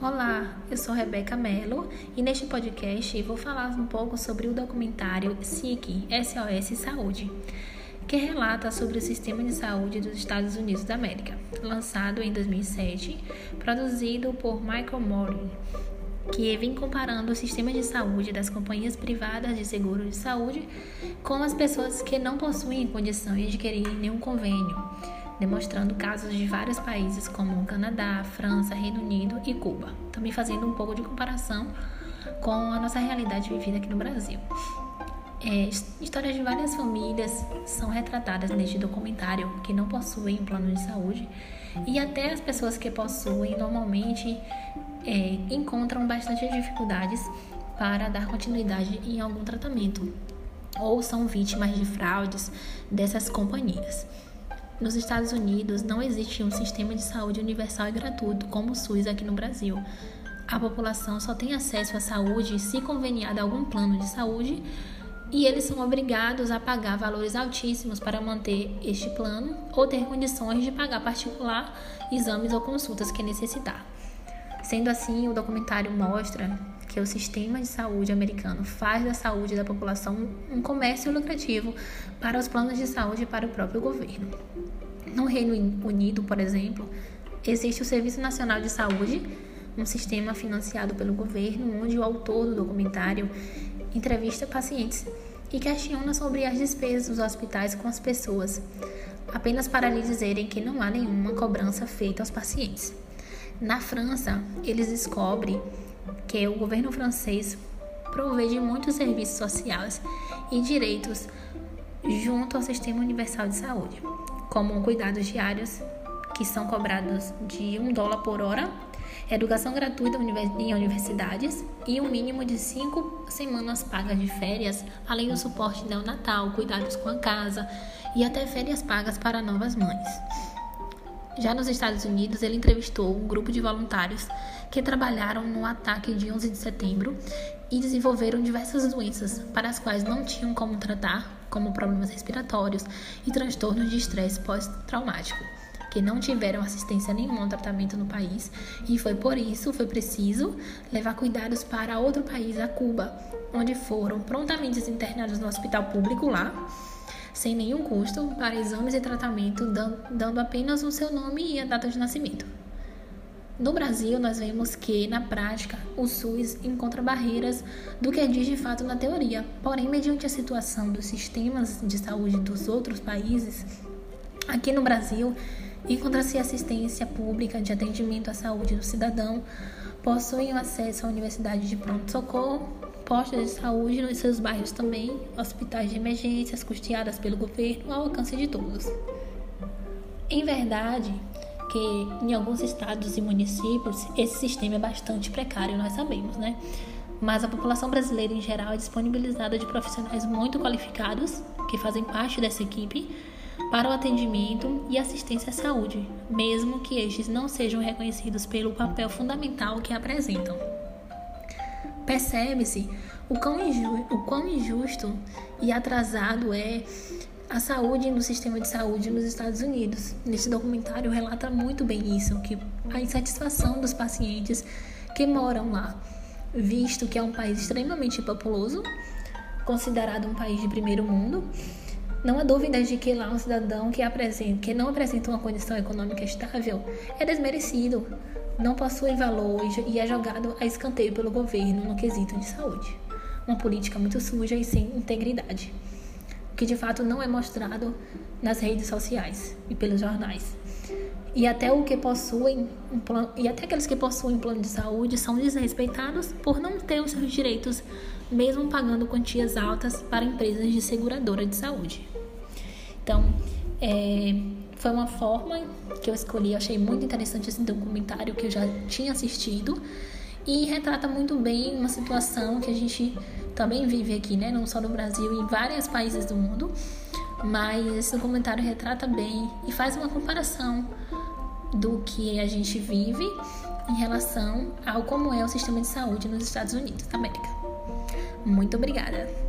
Olá, eu sou Rebeca Mello e neste podcast vou falar um pouco sobre o documentário SIC, SOS Saúde, que relata sobre o sistema de saúde dos Estados Unidos da América, lançado em 2007, produzido por Michael Moore, que vem comparando o sistema de saúde das companhias privadas de seguro de saúde com as pessoas que não possuem condição de adquirir nenhum convênio demonstrando casos de vários países como Canadá, França, Reino Unido e Cuba, também fazendo um pouco de comparação com a nossa realidade vivida aqui no Brasil. É, histórias de várias famílias são retratadas neste documentário que não possuem um plano de saúde e até as pessoas que possuem normalmente é, encontram bastante dificuldades para dar continuidade em algum tratamento ou são vítimas de fraudes dessas companhias. Nos Estados Unidos não existe um sistema de saúde universal e gratuito como o SUS aqui no Brasil. A população só tem acesso à saúde se conveniada a algum plano de saúde e eles são obrigados a pagar valores altíssimos para manter este plano ou ter condições de pagar particular exames ou consultas que necessitar. Sendo assim, o documentário mostra que o sistema de saúde americano faz da saúde da população um comércio lucrativo para os planos de saúde e para o próprio governo. No Reino Unido, por exemplo, existe o Serviço Nacional de Saúde, um sistema financiado pelo governo, onde o autor do documentário entrevista pacientes e questiona sobre as despesas dos hospitais com as pessoas, apenas para lhe dizerem que não há nenhuma cobrança feita aos pacientes. Na França, eles descobrem que o governo francês provê de muitos serviços sociais e direitos junto ao Sistema Universal de Saúde, como cuidados diários, que são cobrados de um dólar por hora, educação gratuita em universidades e um mínimo de cinco semanas pagas de férias, além do suporte neonatal, cuidados com a casa e até férias pagas para novas mães. Já nos Estados Unidos, ele entrevistou um grupo de voluntários que trabalharam no ataque de 11 de setembro e desenvolveram diversas doenças para as quais não tinham como tratar, como problemas respiratórios e transtornos de estresse pós-traumático, que não tiveram assistência nenhuma ao tratamento no país. E foi por isso foi preciso levar cuidados para outro país, a Cuba, onde foram prontamente internados no hospital público lá sem nenhum custo, para exames e tratamento, dando apenas o seu nome e a data de nascimento. No Brasil, nós vemos que, na prática, o SUS encontra barreiras do que diz de fato na teoria. Porém, mediante a situação dos sistemas de saúde dos outros países, aqui no Brasil, encontra-se assistência pública de atendimento à saúde do cidadão, possuem acesso à universidade de pronto-socorro, postos de saúde nos seus bairros também, hospitais de emergências custeadas pelo governo ao alcance de todos. Em verdade, que em alguns estados e municípios esse sistema é bastante precário, nós sabemos, né? Mas a população brasileira em geral é disponibilizada de profissionais muito qualificados que fazem parte dessa equipe para o atendimento e assistência à saúde, mesmo que estes não sejam reconhecidos pelo papel fundamental que apresentam. Percebe-se o o quão injusto e atrasado é a saúde no sistema de saúde nos Estados Unidos. Nesse documentário relata muito bem isso, que a insatisfação dos pacientes que moram lá, visto que é um país extremamente populoso, considerado um país de primeiro mundo. Não há dúvida de que lá um cidadão que, apresenta, que não apresenta uma condição econômica estável é desmerecido, não possui valor e é jogado a escanteio pelo governo no quesito de saúde. Uma política muito suja e sem integridade, que de fato não é mostrado nas redes sociais e pelos jornais. E até o que possuem um plano, e até aqueles que possuem plano de saúde são desrespeitados por não ter os seus direitos, mesmo pagando quantias altas para empresas de seguradora de saúde. Então, é, foi uma forma que eu escolhi, eu achei muito interessante esse documentário que eu já tinha assistido e retrata muito bem uma situação que a gente também vive aqui, né? Não só no Brasil, em vários países do mundo. Mas esse documentário retrata bem e faz uma comparação do que a gente vive em relação ao como é o sistema de saúde nos Estados Unidos da América. Muito obrigada!